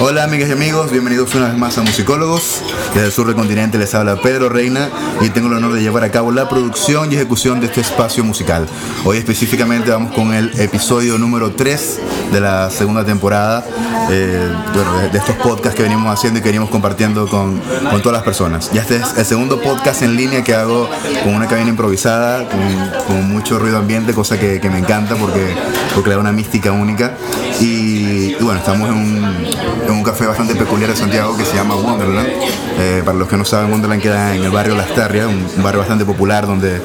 Hola amigas y amigos, bienvenidos una vez más a Musicólogos. Desde el sur del continente les habla Pedro Reina y tengo el honor de llevar a cabo la producción y ejecución de este espacio musical. Hoy específicamente vamos con el episodio número 3 de la segunda temporada eh, bueno, de, estos podcasts que venimos haciendo y que venimos compartiendo con, con, todas las personas. Ya este es el segundo podcast en línea que hago con una cabina improvisada, con, mucho ruido ambiente, cosa que, que, me encanta porque, porque le da una mística única. Y, y bueno, estamos en un, en un café bastante peculiar de Santiago que se llama Wonderland. Eh, para los que no saben, Wonderland queda en el barrio Las Tarrias, un, un barrio bastante popular donde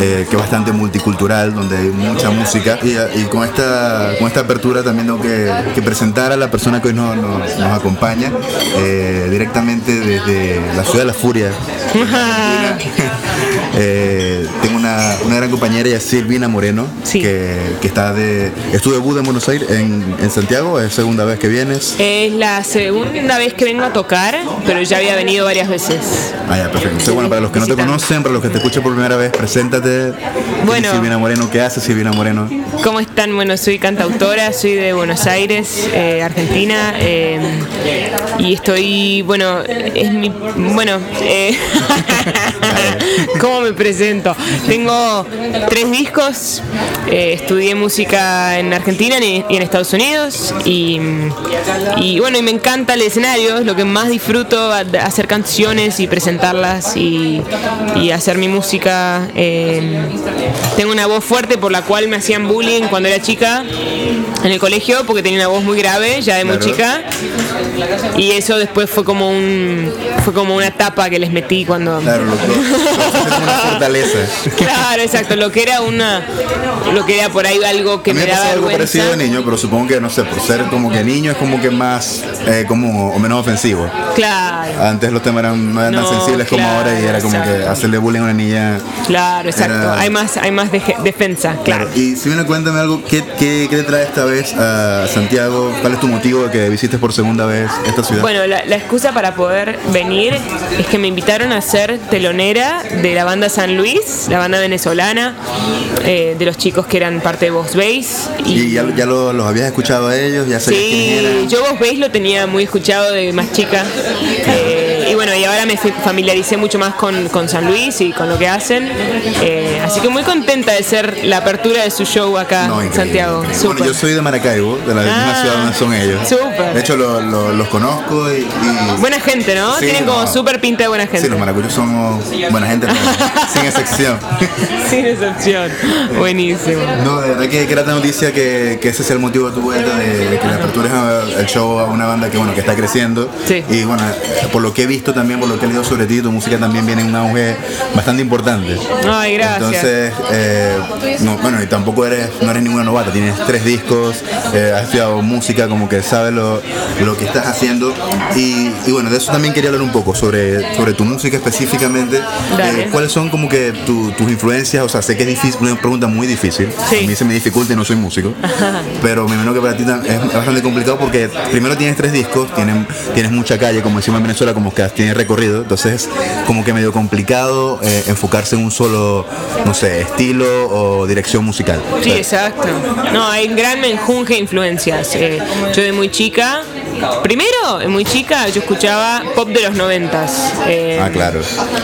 eh, que es bastante multicultural, donde hay mucha música. Y, y, con, esta, con esta apertura también tengo que, que presentar a la persona que hoy nos, nos, nos acompaña eh, directamente desde la ciudad de la furia. eh, tengo una, una, gran compañera, ella es Silvina Moreno, sí. que, que, está de. Es tu debut en Buenos Aires, en, en Santiago, es segunda vez que vienes. Es la segunda vez que vengo a tocar, pero ya había venido varias veces. Ah, ya, perfecto. Entonces, bueno, para los que no te conocen, para los que te escuchan por primera vez, preséntate. Bueno, Silvina Moreno, ¿qué hace Silvina Moreno? ¿Cómo están? Bueno, soy cantautora, soy de Buenos Aires, eh, Argentina, eh, y estoy, bueno, es mi, bueno, eh, ¿cómo me presento? Tengo tres discos, eh, estudié música en Argentina y en Estados Unidos, y, y bueno, y me encanta el escenario, es lo que más disfruto, hacer canciones y presentarlas y, y hacer mi música. Eh, tengo una voz fuerte por la cual me hacían bullying cuando era chica en el colegio porque tenía una voz muy grave ya de muy Claro. chica y eso después fue como un fue como una tapa que les metí cuando Claro, lo, lo, lo, una fortaleza. claro exacto lo que era una lo que era por ahí algo que A mí me me daba algo vergüenza parecido de niño, pero supongo que, no sé, por ser como que niño es como que más, eh, como, o menos ofensivo. claro Antes los temas eran, no eran tan No, sensibles como claro, ahora y era como que exacto. hacerle bullying a una niña. claro exacto Era- hay más hay más deje- defensa claro Y si me cuéntame algo, ¿qué, qué, qué te trae esta vez a Santiago? ¿Cuál es tu motivo de que visites por segunda vez esta ciudad? Bueno, la, la excusa para poder venir es que me invitaron a ser telonera de la banda San Luis, la banda venezolana, eh, de los chicos que eran parte de Vox Base. ¿Y ya, ya lo- los habías escuchado a ellos? ¿Ya Sí, yo Vox Base lo tenía muy escuchado de más chica. Eh, y bueno, y ahora me familiaricé mucho más con, con San Luis y con lo que hacen. Eh, así que muy contenta de ser la apertura de su show acá No, en Santiago. Bueno, yo soy de Maracaibo, de la misma Ah, ciudad donde son ellos. súper. De hecho, lo- lo- los conozco y... y- Buena gente, ¿no? Sí, Tienen como súper pinta de buena gente. Sí, los maracuyos somos buena gente, sin excepción. Sin excepción. Buenísimo. No, de verdad que, tan noticia que, que ese es el motivo de tu vuelta, de, de que le apertures a- el show a una banda que bueno que está creciendo. Sí. Y bueno, por lo que he visto también, por lo que he leído sobre ti, tu música también viene en un auge bastante importante. Ay, gracias. Entonces, eh, no, bueno, y tampoco eres, no eres ninguna novata, tienes tres discos, eh, has estudiado música, como que sabes lo, lo que estás haciendo. Y, y bueno, de eso también quería hablar un poco, sobre, sobre tu música específicamente. Eh, ¿Cuáles son como que tu- tus influencias? O sea, sé que es difícil, una pregunta muy difícil. Sí. A mí se me dificulta y no soy músico. Pero me imagino que para ti es bastante complicado porque primero tienes tres discos, tienen, tienes mucha calle, como decimos en Venezuela, como que tienes recorrido. Entonces, como que medio complicado eh, enfocarse en un solo, no sé, estilo o dirección musical. Sí, exacto. No, hay gran menjunje de influencias. Eh, yo de muy chica, primero, muy chica, yo escuchaba pop de los noventas. Eh, Ah, claro.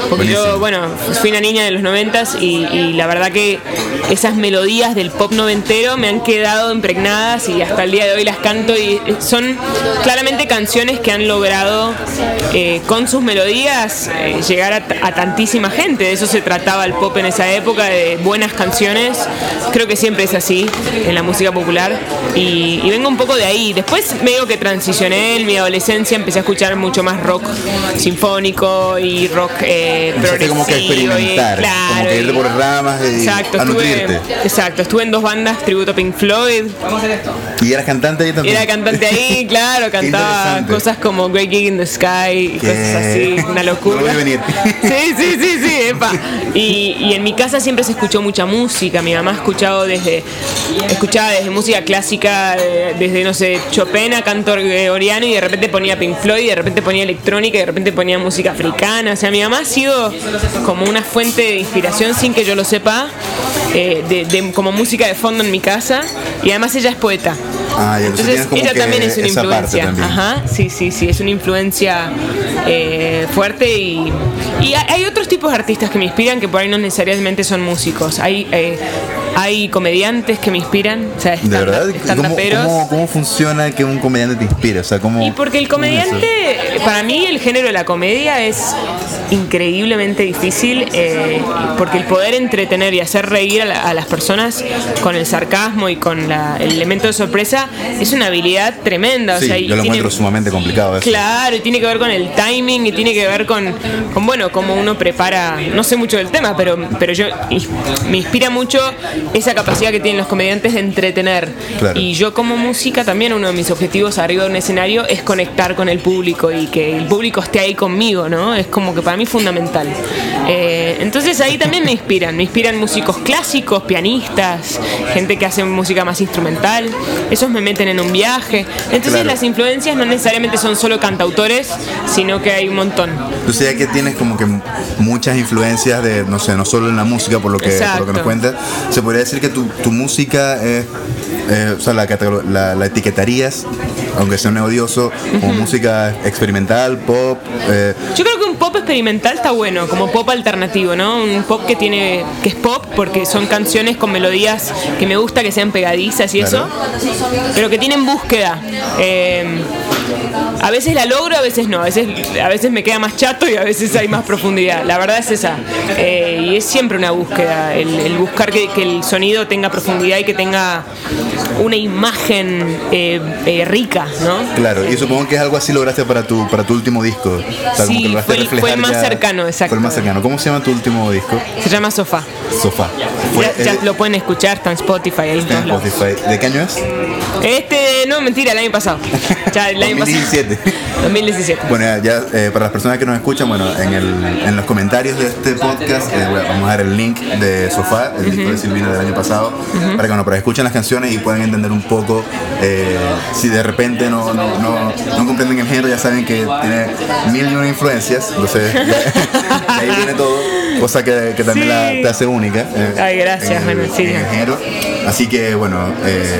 Porque Buenísimo. yo, bueno, fui una niña de los noventas y, y la verdad que esas melodías del pop noventero me han quedado impregnadas y hasta el día de hoy las canto y son claramente canciones que han logrado eh, con sus melodías eh, llegar a, a tantísima gente. De eso se trataba el pop en esa época, de buenas canciones. Creo que siempre es así en la música popular y, y vengo un poco de ahí. Después medio que transicioné en mi adolescencia, empecé a escuchar mucho más rock sinfónico y rock eh, Empezaste como que a progresivo y- experimentar, claro, como que y- por ramas y Exacto, a estuve, exacto, estuve en dos bandas tributo a Pink Floyd. Y eras cantante ahí también. Era cantante ahí, claro, cantaba cosas como Great Gig in the Sky y ¿Qué? cosas así, una locura. No lo vi venir. Sí, sí, sí, sí, epa. Y, y en mi casa siempre se escuchó mucha música. Mi mamá ha escuchado desde, escuchaba desde música clásica, eh, desde, no sé, Chopin a canto y de repente ponía Pink Floyd, y de repente ponía electrónica y de repente ponía música africana. O sea, mi mamá ha sido como una fuente de inspiración sin que yo lo sepa, eh, de, de- como música de fondo en mi casa. Y además ella es poeta. Ah, entonces como ella también es una influencia. Ajá, sí, sí, sí, es una influencia eh, fuerte y, y hay hay otros tipos de artistas que me inspiran que por ahí no necesariamente son músicos. Hay, eh, hay comediantes que me inspiran, o sea, ¿De verdad? ¿Cómo, cómo, cómo funciona que un comediante te inspire? O sea, ¿cómo, Y porque el comediante, para mí el género de la comedia es increíblemente difícil, eh, porque el poder entretener y hacer reír a, la- a las personas con el sarcasmo y con la- el elemento de sorpresa es una habilidad tremenda. o Sí, sea, yo lo tiene- encuentro sumamente complicado eso. Claro, y tiene que ver con el timing y tiene que ver con, con bueno, cómo uno prepara, no sé mucho del tema, pero, pero yo me inspira mucho esa capacidad que tienen los comediantes de entretener. Claro. Y yo como música también uno de mis objetivos arriba de un escenario es conectar con el público y que el público esté ahí conmigo, ¿no? Es como que para mí fundamental. Eh, entonces ahí también me inspiran, me inspiran músicos clásicos, pianistas, gente que hace música más instrumental, esos me meten en un viaje. Entonces Claro. las influencias no necesariamente son solo cantautores, sino que hay un montón. Entonces ya que tienes como que muchas influencias de, no sé, no solo en la música, por lo que, por lo que nos cuentas, se podría decir que tu, tu música es, eh, o sea, la, la, la etiquetarías, aunque sea un odioso, como música experimental, pop, eh, Yo creo que un pop experimental está bueno, como pop alternativo, ¿no? Un pop que tiene que es pop porque son canciones con melodías que me gusta que sean pegadizas y Claro. eso, pero que tienen búsqueda. Eh, a veces la logro, a veces no. A veces, a veces me queda más chato y a veces hay más profundidad. La verdad es esa. Eh, y es siempre una búsqueda, el, el buscar que, que el sonido tenga profundidad y que tenga una imagen eh, eh, rica, ¿no? Claro, y supongo que es algo así lograste para tu, para tu último disco. O sea, como Sí, que lograste fue el- más cercano, exacto. Fue el más cercano. ¿Cómo se llama tu último disco? Se llama Sofá. Sofá. Fue- Ya, ya lo pueden escuchar, está en Spotify, ahí en está todos en lados. Spotify. ¿De qué año es? Este, no, mentira, el año pasado. Ya, el año 2017. pasado. 2017. Bueno, ya, eh, para las personas que nos escuchan, bueno, en, el, en los comentarios de este podcast eh, vamos a dar el link de Sofá, el disco de Silvina del año pasado, para que bueno, para que escuchen las canciones y puedan entender un poco eh, si de repente no, no, no, no comprenden el género, ya saben que tiene mil y una influencias, entonces ya- de ahí viene todo, cosa que, que también Sí. la, te hace única. eh, Ay, gracias, en bueno, sí. en. Así que bueno, eh,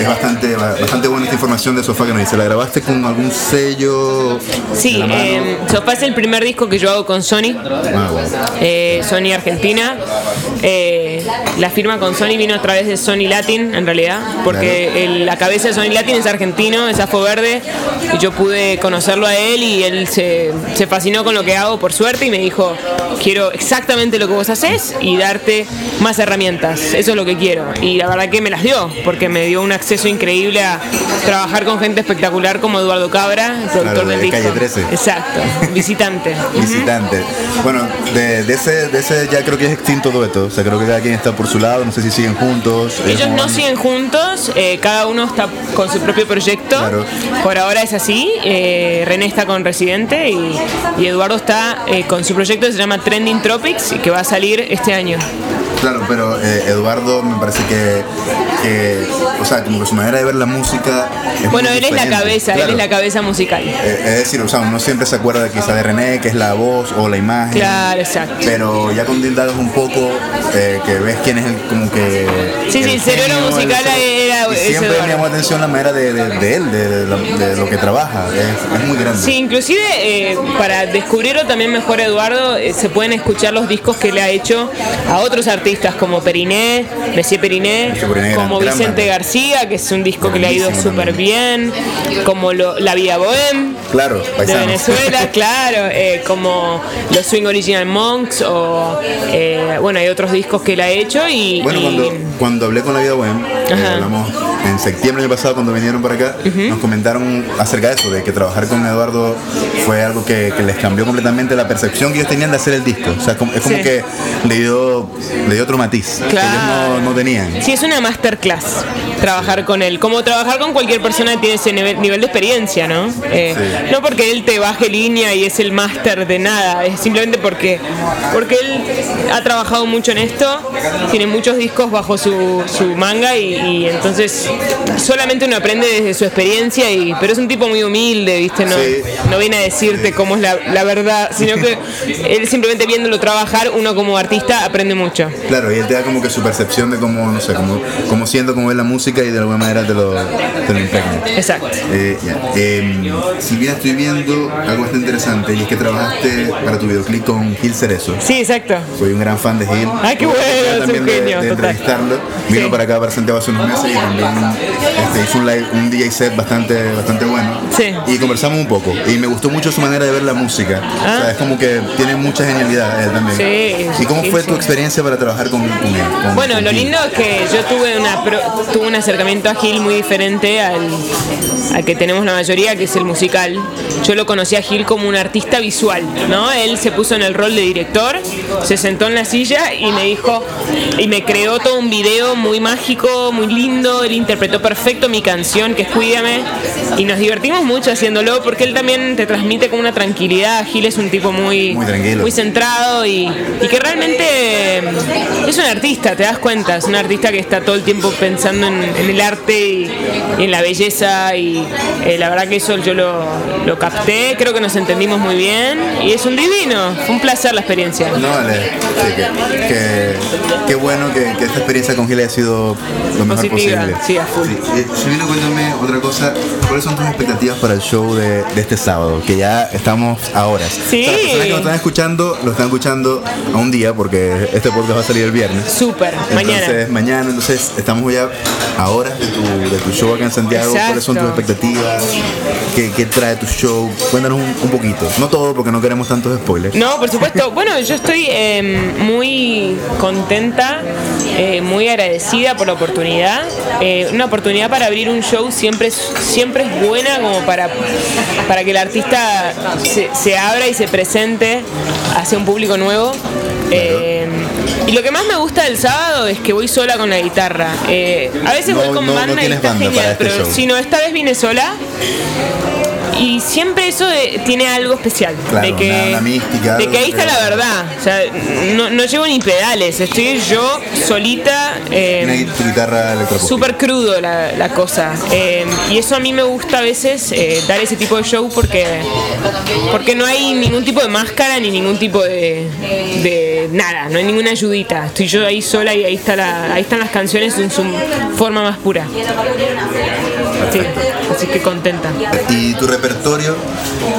es bastante, bastante buena esta información de Sofá que nos dice. ¿La grabaste con algún sello? Sí, eh, Sofá es el primer disco que yo hago con Sony. Ah, Sony Argentina. Eh, la firma con Sony vino a través de Sony Latin, en realidad, porque el- la cabeza de Sony Latin es argentino, es afo verde, y yo pude conocerlo a él y él se, se fascinó con lo que hago, por suerte, y me dijo, quiero exactamente lo que vos haces y darte más herramientas, eso es lo que quiero. Y la verdad que me las dio, porque me dio un acceso increíble a trabajar con gente espectacular como Eduardo Cabra, el productor Claro, de del. Calle 13. Exacto, visitante. Visitante. Bueno, de, de ese, de ese ya creo que es extinto dueto. O sea, creo que cada quien está por su lado. No sé si siguen juntos. Ellos ¿cómo no siguen juntos, eh, cada uno está con su propio proyecto. Claro. Por ahora es así. eh, René está con Residente y, y Eduardo está eh, con su proyecto que se llama Trending Tropics y que va a salir este año. Claro, pero eh, Eduardo me parece que, que, o sea, como que su manera de ver la música. Es Bueno, muy él es la diferente. cabeza, él Claro. es la cabeza musical. Eh, es decir, o sea, uno siempre se acuerda quizá de René, que es la voz o la imagen. Claro, exacto. Pero ya cuando indagas un poco, eh, que ves quién es el, como que. Sí, sí, el cerebro musical era- y siempre me llamó la atención la manera de, de- de él, de, de lo- que trabaja. Es, es muy grande. Sí, inclusive eh, para descubrirlo también mejor Eduardo, eh, se pueden escuchar los discos que le ha hecho a otros artistas como Periné, Messier Periné, como Vicente. García, que es un disco que le ha ido súper bien, como lo- La Vida Bohem Claro, de. Venezuela, claro, eh, como los Swing Original Monks o eh, bueno, hay otros discos que él ha hecho y, Bueno, y- cuando, cuando hablé con la vida Bohem, eh, hablamos en septiembre del año pasado cuando vinieron para acá, nos comentaron acerca de eso, de que trabajar con Eduardo fue algo que, que les cambió completamente la percepción que ellos tenían de hacer el disco. O sea, como- es como Sí. que le dio, le dio otro matiz que ellos no, no tenían. Sí, es una masterclass trabajar con él. Como trabajar con cualquier persona que tiene ese nivel, nivel de experiencia, ¿no? Eh, Sí. No porque él te baje línea y es el máster de nada, es simplemente porque, porque él ha trabajado mucho en esto, tiene muchos discos bajo su, su manga y, y entonces solamente uno aprende desde su experiencia, y pero es un tipo muy humilde, ¿viste? No, Sí. no viene a decirte cómo es la, la verdad, sino que él simplemente viéndolo trabajar, uno como artista aprende mucho. Claro, y él te da como que su percepción de cómo, no sé, cómo, cómo siendo, cómo es la música y de alguna manera te lo, te lo impregna. Exacto. Eh. Em, si bien estoy viendo algo bastante interesante y es que trabajaste para tu videoclip con Gil Cerezo. Sí, exacto. Soy un gran fan de Gil. Ay, qué bueno, es un de, genio, de total. entrevistarlo. Vino Sí. para acá, para Santiago hace unos meses y también este, hizo un, live, un DJ set bastante, bastante bueno. Sí. Y conversamos un poco. Y me gustó mucho su manera de ver la música. Ah. O sea, es como que tiene mucha genialidad él también. Sí, ¿Y cómo fue tu experiencia para trabajar con, con él? con- Bueno, con lo Gil? lindo es que yo tuve una pro- tuve un acercamiento a Gil muy diferente al, al que tenemos la mayoría, que es el musical. Yo lo conocí a Gil como un artista visual, ¿no? Él se puso en el rol de director, se sentó en la silla y me dijo y me creó todo un video muy mágico, muy lindo. Él interpretó perfecto mi canción, que es Cuídame, y nos divertimos mucho haciéndolo porque él también te transmite como una tranquilidad. Gil es un tipo muy Muy tranquilo. muy centrado y, y que realmente es un artista, te das cuenta, es un artista que está todo el tiempo pensando en, en el arte y, y en la belleza y eh, la verdad que eso yo lo, lo capté, creo que nos entendimos muy bien y es un divino, fue un placer la experiencia. No, vale. Sí, que, bueno que, que esta experiencia con Gil haya sido lo mejor Positiva, posible. sí, a full. Eh, cuéntame otra cosa. ¿Cuáles son tus expectativas para el show de, de este sábado? Que ya estamos a horas. Sí. O sea, las personas que nos están escuchando, lo están escuchando a un día porque este podcast va a salir el viernes. Súper, mañana. Entonces, mañana, entonces estamos ya a horas de tu, de tu show acá en Santiago. ¿Cuáles son tus expectativas? ¿Qué, qué trae tu show? Cuéntanos un, un poquito. No todo porque no queremos tantos spoilers. No, por supuesto. Bueno, yo estoy eh, muy contenta, eh, muy agradecida por la oportunidad. Eh, una oportunidad para abrir un show siempre es, siempre es buena como para, para que el artista se, se abra y se presente hacia un público nuevo. Eh, y lo que más me gusta del sábado es que voy sola con la guitarra. Eh, a veces No- voy con no- no banda y tienes está banda genial, este pero si no, esta vez vine sola. Y siempre eso de- tiene algo especial. Claro, de que, una- una mística, de que ahí está la verdad. O sea, no, no llevo ni pedales. Estoy yo solita. eh, guitarra. Súper crudo la, la cosa. Eh, y eso a mí me gusta a veces eh, dar ese tipo de show porque, porque no hay ningún tipo de máscara ni ningún tipo de, de nada, no hay ninguna ayudita. Estoy yo ahí sola y ahí, está la, ahí están las canciones en su forma más pura. Sí, así que contenta. Y tu repertorio,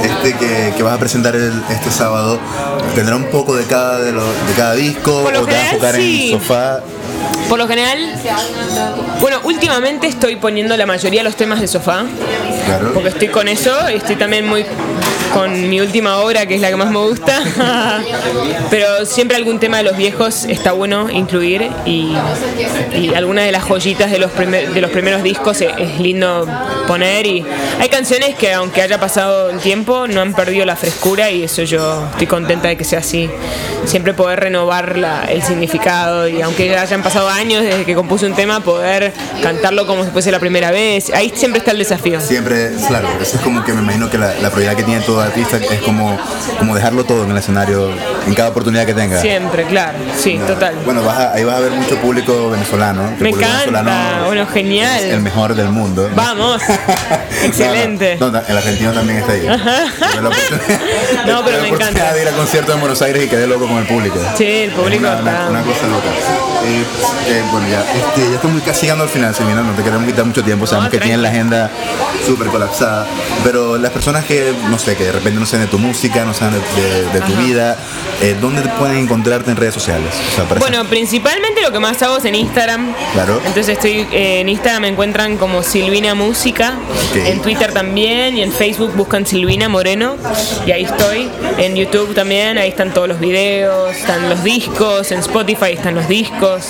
este que, que vas a presentar el- este sábado, tendrá un poco de cada de, los- de cada disco Por lo o te vas a enfocar sí. en sofá. Por lo general, bueno, últimamente estoy poniendo la mayoría de los temas de sofá. Claro. porque estoy con eso y estoy también muy con mi última obra que es la que más me gusta. Pero siempre algún tema de los viejos está bueno incluir y, y alguna de las joyitas de los, primer- de los primeros discos es, es lindo poner. Y hay canciones que aunque haya pasado el tiempo no han perdido la frescura y eso yo estoy contenta de que sea así. Siempre poder renovar la- el significado y aunque ya hayan pasado años desde que compuse un tema poder cantarlo como si fuese la primera vez. Ahí siempre está el desafío. Siempre, claro, eso es como que me imagino que la, la prioridad que tiene todo artista es como, como dejarlo todo en el escenario en cada oportunidad que tenga. Siempre, claro, sí, total. Bueno, vas a- ahí vas a ver mucho público venezolano. Me encanta, venezolano bueno, genial. Es el mejor del mundo. Vamos, excelente. No, no, el argentino también está ahí. La No, pero la me encanta. de ir a conciertos en Buenos Aires y quedé loco con el público. Sí, el público Es una, está- una- una cosa loca. Eh, eh, bueno, ya, este, ya estamos casi llegando al final, Silvina, no te queremos quitar mucho tiempo. Sabemos No, que tienes la agenda súper colapsada. Pero las personas que, no sé, que de repente no saben de tu música, no saben de, de- de tu Ajá. vida, eh, ¿dónde te pueden encontrarte en redes sociales? O sea, para Bueno, principalmente lo que más hago es en Instagram. Claro. Entonces estoy en Instagram me encuentran como Silvina Música. En Twitter también y en Facebook buscan Silvina Moreno y ahí estoy. En YouTube también, ahí están todos los videos, están los discos, en Spotify están los discos.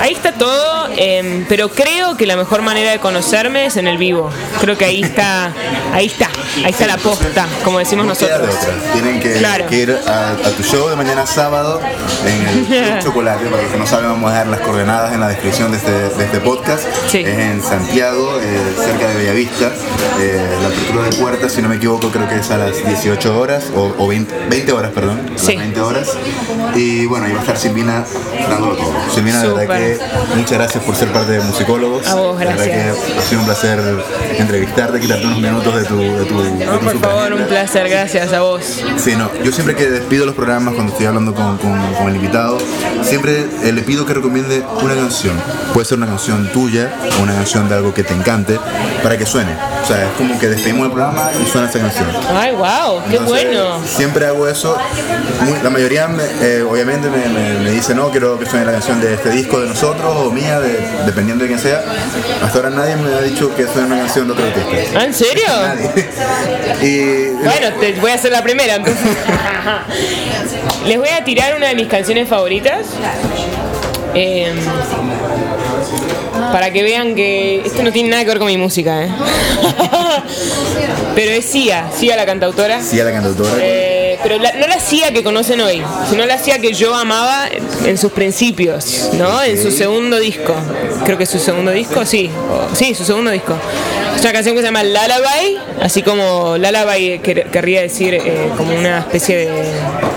Ahí está todo, em, pero creo que la mejor manera de conocerme es en el vivo. Creo que ahí está, ahí está, ahí está la posta, como decimos No nosotros. Tienen que, Claro. que ir a, a tu show de mañana sábado en el Club Chocolate. Para los que no saben, vamos a dejar las coordenadas en la descripción de este, de este podcast. Sí. Es en Santiago, eh, cerca de Bellavista. Eh, la apertura de puertas, si no me equivoco, creo que es a las 18 horas, o, o 20, 20 horas, perdón. a las Sí. 20 horas. Y bueno, ahí va a estar Silvina dándolo todo. Silvina, de verdad que muchas gracias por ser parte de Musicólogos. A vos, La verdad gracias. que ha sido un placer entrevistarte, quitarte unos minutos de tu, de tu, de No, tu por favor, un placer, gracias a vos. Sí, no, yo siempre que despido los programas cuando estoy hablando con, con- con el invitado, siempre eh, le pido que recomiende una canción. Puede ser una canción tuya o una canción de algo que te encante para que suene. Sea, es como que despedimos el programa y suena esa canción. Ay, wow, qué Entonces, bueno. Siempre hago eso. La mayoría, me- eh, obviamente, me, me- me dice, no, quiero que suene la canción de este disco de nosotros o mía, de- dependiendo de quién sea. Hasta ahora nadie me ha dicho que suene una canción de otro artista. ¿Ah, ¿En serio? Nadie. y Bueno, te voy a hacer la primera entonces. Les voy a tirar una de mis canciones favoritas. Eh, para que vean que esto no tiene nada que ver con mi música, ¿eh? Pero es Sia, Sia la cantautora. sí a la cantautora. Eh, pero la- no la Sia que conocen hoy, sino la Sia que yo amaba en sus principios, ¿no? En su segundo disco. Creo que es su segundo disco, sí. sí, su segundo disco. Es una canción que se llama Lullaby, así como Lullaby quer- querría decir eh, como una especie de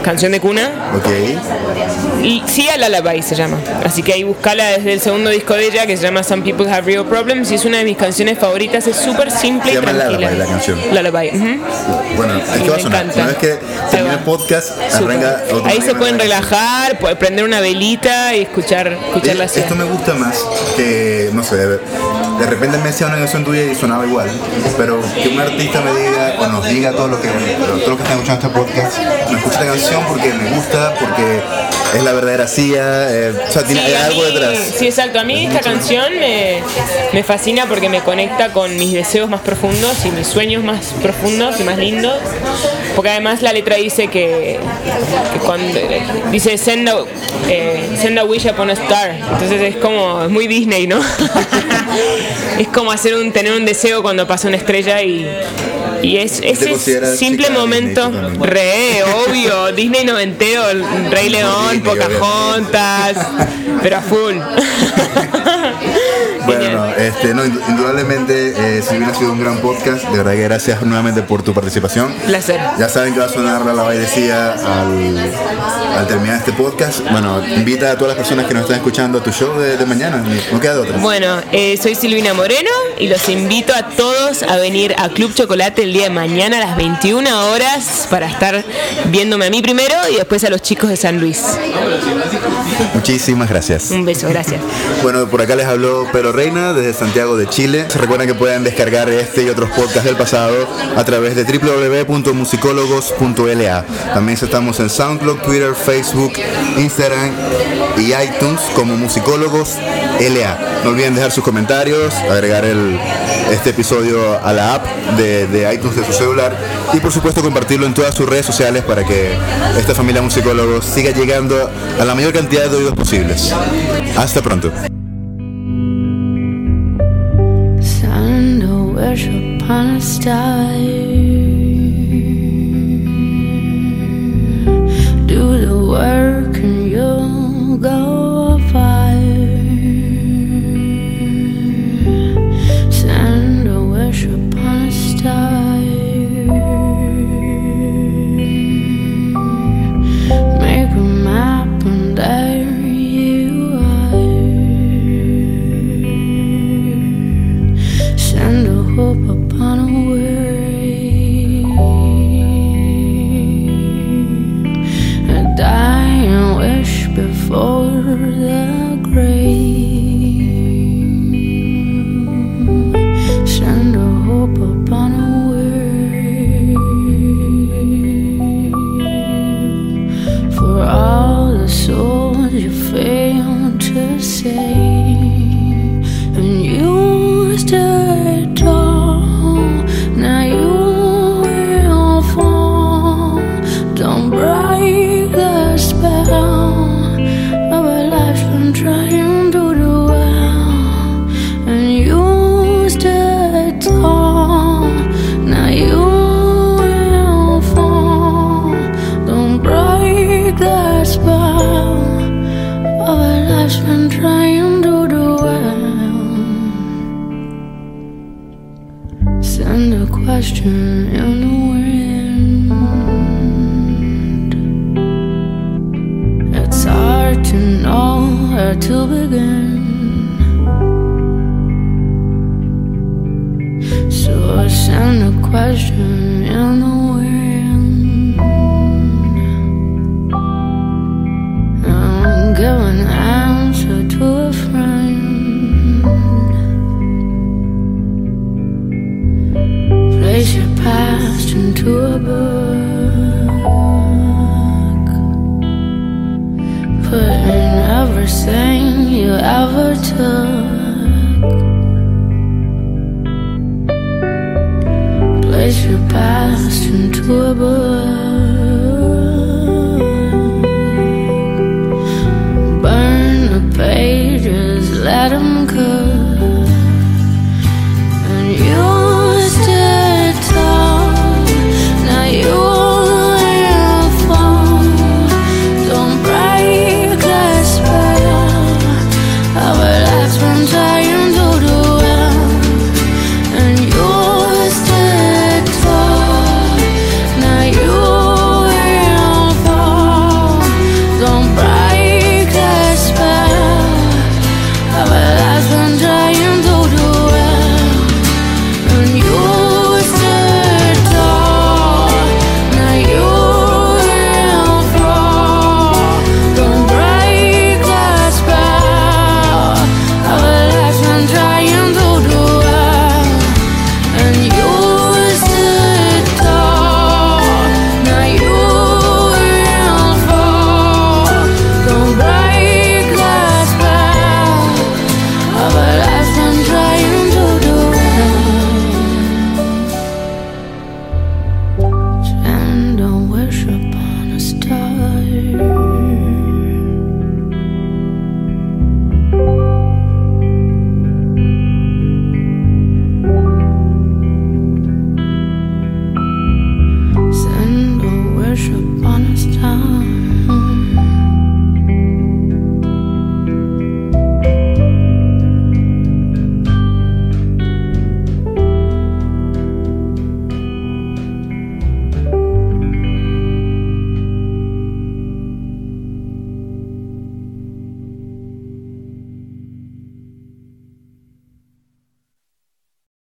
canción de cuna. Ok. Y Sia Lullaby se llama. Así que ahí buscala desde el segundo disco de ella que se llama Some People Have Real Problems y es una de mis canciones favoritas. Es súper simple Se y llama tranquila. Lullaby, la canción. Lullaby. ujú. Bueno, es Y que va a sonar. encanta. Una vez que termine el podcast, arranca otro Ahí se pueden relajar, prender una velita y escuchar, escuchar la Eh, Esto Sia. me gusta más que, no sé, de, de repente me decía una canción tuya y sonaba igual, pero que un artista me diga o nos diga todo lo que, todos los que están escuchando este podcast, me escucha esta canción porque me gusta, porque es la verdadera Sia, eh, o sea, tiene Sí, algo mí- detrás. Sí, exacto. A mí esta canción me, me fascina porque me conecta con mis deseos más profundos y mis sueños más profundos y más lindos. Porque además la letra dice que, que cuando dice send a, eh, send a wish upon a star. Entonces es como es muy Disney, ¿no? es como hacer un tener un deseo cuando pasa una estrella y y es ese simple momento re obvio. Disney noventero Rey León. Pocahontas pero a full Bueno, este, no, indu- indudablemente eh, Silvina ha sido un gran podcast, de verdad que gracias nuevamente por tu participación. placer Ya saben que va a sonar la decía al, al terminar este podcast. Bueno, invita a todas las personas que nos están escuchando a tu show de, de mañana. No queda de otra. Bueno, eh, soy Silvina Moreno y los invito a todos a venir a Club Chocolate el día de mañana a las 21 horas para estar viéndome a mí primero y después a los chicos de San Luis. Muchísimas gracias. Un beso, gracias. Bueno, por acá les habló Pedro Reina desde Santiago de Chile. Se recuerdan que pueden descargar este y otros podcasts del pasado a través de www.musicólogos.la. También estamos en SoundCloud, Twitter, Facebook, Instagram y iTunes como Musicólogos LA. No olviden dejar sus comentarios, agregar el, este episodio a la app de, de iTunes de su celular y por supuesto compartirlo en todas sus redes sociales para que esta familia musicólogos siga llegando a la mayor cantidad de oídos posibles. Hasta pronto. Wish upon a star. Do the work and you'll go under question in the wind. It's hard to know where to begin. So I send a question in the wind. You ever took. Place your past into a book.